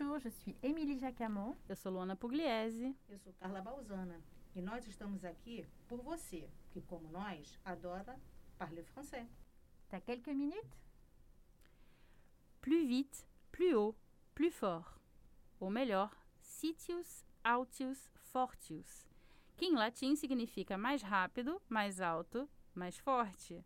Bonjour, je suis Émilie Jacamon. Eu sou Luana Pugliese. Eu sou Carla Balzana e nós estamos aqui por você, que, como nós, adora parler français. T'as quelques minutes Plus vite, plus haut, plus fort. Ou melhor, sitius, altius, fortius. Que em latim significa mais rápido, mais alto, mais forte.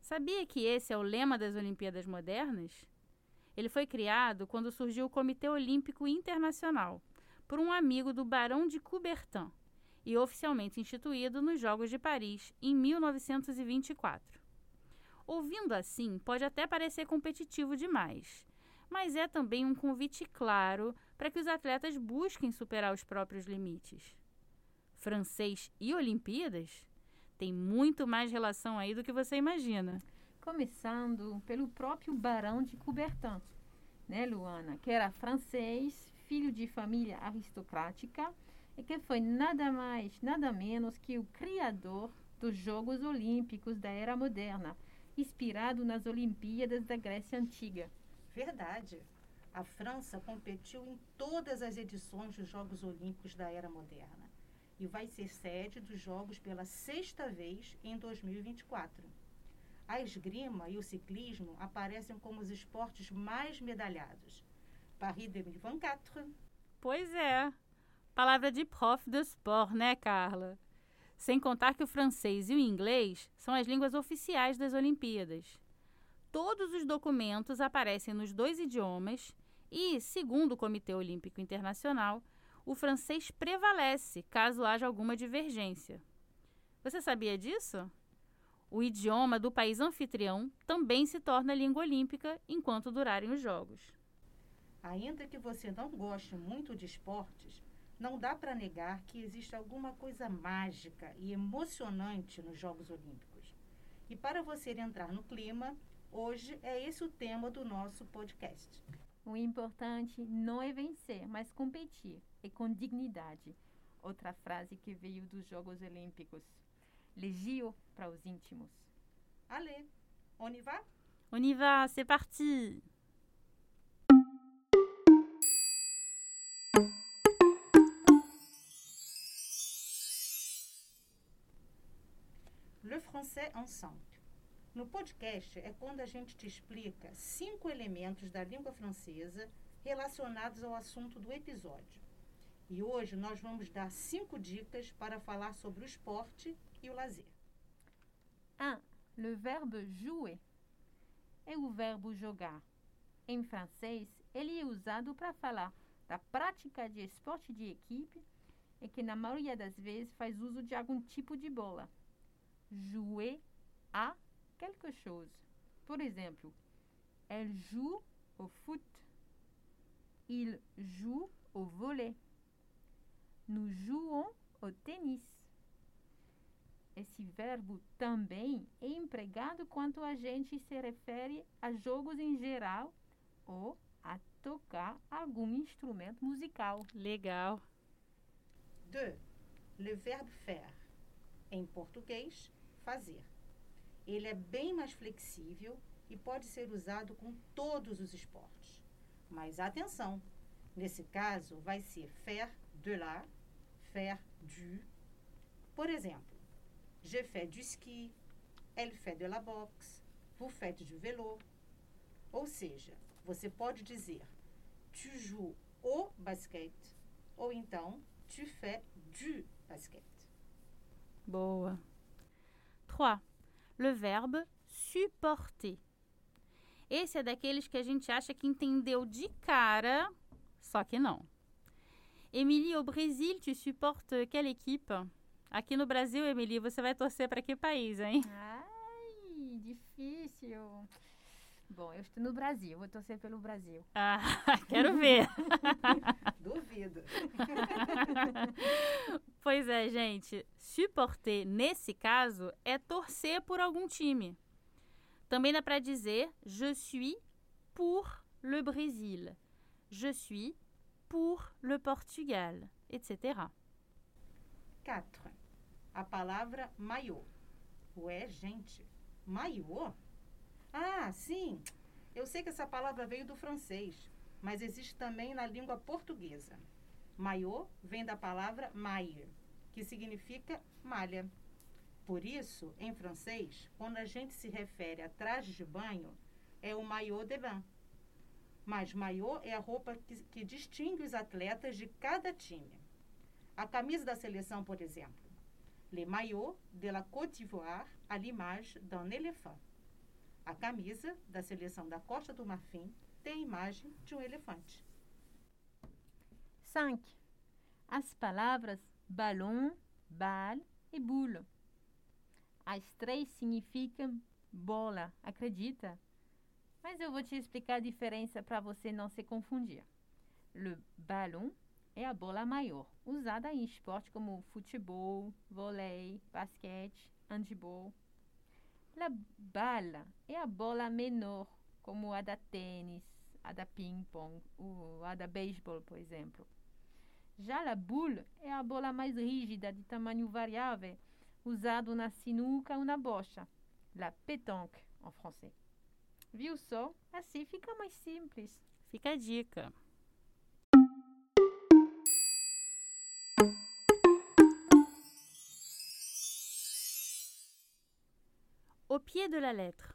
Sabia que esse é o lema das Olimpíadas Modernas? Ele foi criado quando surgiu o Comitê Olímpico Internacional, por um amigo do Barão de Coubertin, e oficialmente instituído nos Jogos de Paris em 1924. Ouvindo assim, pode até parecer competitivo demais, mas é também um convite claro para que os atletas busquem superar os próprios limites. Francês e Olimpíadas tem muito mais relação aí do que você imagina. Começando pelo próprio Barão de Coubertin, né, Luana? Que era francês, filho de família aristocrática e que foi nada mais, nada menos que o criador dos Jogos Olímpicos da Era Moderna, inspirado nas Olimpíadas da Grécia Antiga. Verdade. A França competiu em todas as edições dos Jogos Olímpicos da Era Moderna e vai ser sede dos Jogos pela sexta vez em 2024. A esgrima e o ciclismo aparecem como os esportes mais medalhados. Paris 2024. Pois é. Palavra de prof de sport, né, Carla? Sem contar que o francês e o inglês são as línguas oficiais das Olimpíadas. Todos os documentos aparecem nos dois idiomas e, segundo o Comitê Olímpico Internacional, o francês prevalece caso haja alguma divergência. Você sabia disso? O idioma do país anfitrião também se torna língua olímpica enquanto durarem os Jogos. Ainda que você não goste muito de esportes, não dá para negar que existe alguma coisa mágica e emocionante nos Jogos Olímpicos. E para você entrar no clima, hoje é esse o tema do nosso podcast. O importante não é vencer, mas competir e com dignidade. Outra frase que veio dos Jogos Olímpicos. Legio para os íntimos. Allez, on y va? On y va, c'est parti! Le français ensemble. No podcast é quando a gente te explica cinco elementos da língua francesa relacionados ao assunto do episódio. E hoje nós vamos dar cinco dicas para falar sobre o esporte e o lazer. 1. Le verbe jouer é o verbo jogar. Em francês, ele é usado para falar da prática de esporte de equipe e que, na maioria das vezes, faz uso de algum tipo de bola. Jouer a quelque chose. Por exemplo, elle joue au foot. Il joue au volley. Nous jouons au tennis. Esse verbo também é empregado quando a gente se refere a jogos em geral ou a tocar algum instrumento musical. Legal. 2. Le verbe faire. Em português, fazer. Ele é bem mais flexível e pode ser usado com todos os esportes. Mas atenção, nesse caso vai ser faire de la, faire du. Por exemplo, je fais du ski, elle fait de la boxe, vous faites du vélo. Ou seja, você pode dizer tu joues au basquete ou então tu fais du basquete. Boa. 3. Le verbe supporter. Esse é daqueles que a gente acha que entendeu de cara, só que não. Émilie, au Brésil, tu supportes quelle équipe Aqui no Brasil, Emily, você vai torcer para que país, hein? Ai, difícil. Bom, eu estou no Brasil, vou torcer pelo Brasil. Ah, quero ver. Duvido. pois é, gente. Supporter, nesse caso, é torcer por algum time. Também dá para dizer je suis pour le Brésil. Je suis pour le Portugal, etc. 4. A palavra maiô. Ué, gente, maiô? Ah, sim. Eu sei que essa palavra veio do francês, mas existe também na língua portuguesa. Maiô vem da palavra maille, que significa malha. Por isso, em francês, quando a gente se refere a traje de banho, é o maillot de bain. Mas maiô é a roupa que, que distingue os atletas de cada time. A camisa da seleção, por exemplo. Le maillot de la Côte d'Ivoire à l'image d'un éléphant. A camisa da seleção da Costa do Marfim tem a imagem de um elefante. 5. As palavras ballon, balle e boule. As três significam bola, acredita? Mas eu vou te explicar a diferença para você não se confundir. Le ballon é a bola maior, usada em esportes como futebol, vôlei, basquete, handball. La balle é a bola menor, como a da tênis, a da ping-pong, a da beisebol, por exemplo. Já la boule é a bola mais rígida, de tamanho variável, usado na sinuca ou na bocha. La pétanque, em francês. Viu só? Assim fica mais simples. Fica a dica. O pied de la lettre.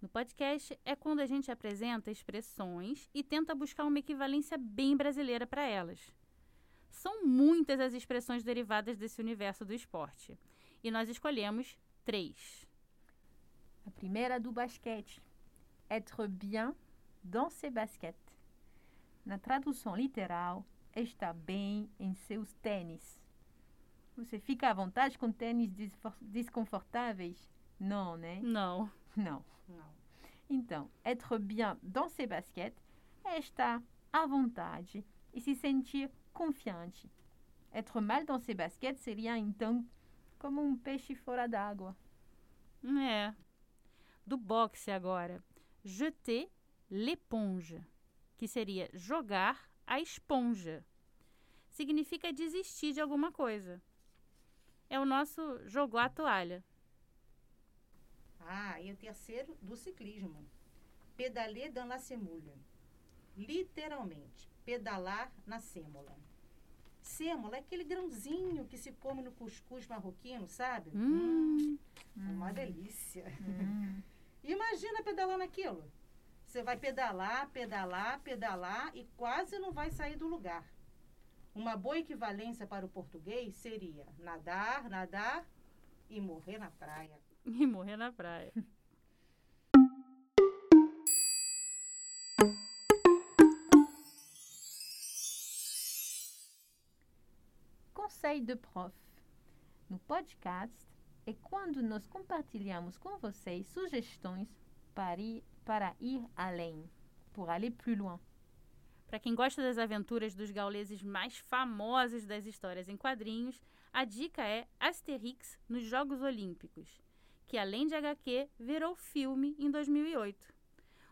No podcast é quando a gente apresenta expressões e tenta buscar uma equivalência bem brasileira para elas. São muitas as expressões derivadas desse universo do esporte e nós escolhemos três. A primeira do basquete, être bien dans ses baskets. Na tradução literal, está bem em seus tênis. Você fica à vontade com tênis desconfortáveis? Não, né? Não. Não. Não. Então, être bien dans ses baskets é estar à vontade e se sentir confiante. Être mal dans ses baskets seria, então, como um peixe fora d'água. É. Do boxe agora jeter l'éponge, que seria jogar a esponja. Significa desistir de alguma coisa. É o nosso jogou a toalha. Ah, e o terceiro do ciclismo. Pedaler dans la semoule. Literalmente, pedalar na sêmola. Sêmola é aquele grãozinho que se come no cuscuz marroquino, sabe? Hum. hum uma delícia. Hum. Imagina pedalar naquilo. Você vai pedalar, pedalar, pedalar e quase não vai sair do lugar. Uma boa equivalência para o português seria nadar, nadar e morrer na praia. E morrer na praia. Conselho de prof. No podcast, é quando nós compartilhamos com vocês sugestões para ir, para ir além, pour aller plus loin. Para quem gosta das aventuras dos gauleses mais famosos das histórias em quadrinhos, a dica é Asterix nos Jogos Olímpicos, que além de HQ, virou filme em 2008.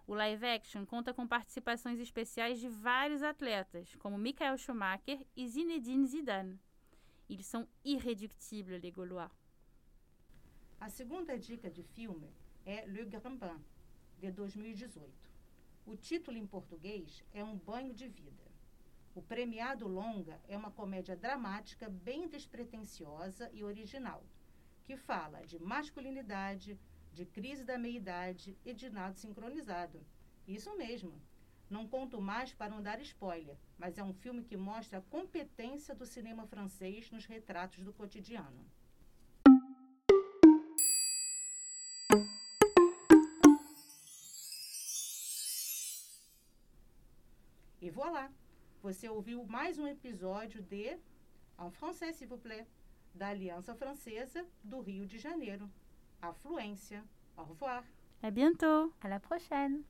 O live action conta com participações especiais de vários atletas, como Michael Schumacher e Zinedine Zidane. Eles são irréductibles, les Gaulois. A segunda dica de filme é Le Grand Bain, de 2018. O título em português é Um Banho de Vida. O premiado longa é uma comédia dramática bem despretensiosa e original, que fala de masculinidade, de crise da meia-idade e de nada sincronizado. Isso mesmo. Não conto mais para não dar spoiler, mas é um filme que mostra a competência do cinema francês nos retratos do cotidiano. E voilà! Você ouviu mais um episódio de En français, s'il vous plaît, da Aliança Francesa do Rio de Janeiro. Afluência. Au revoir. À bientôt! À la prochaine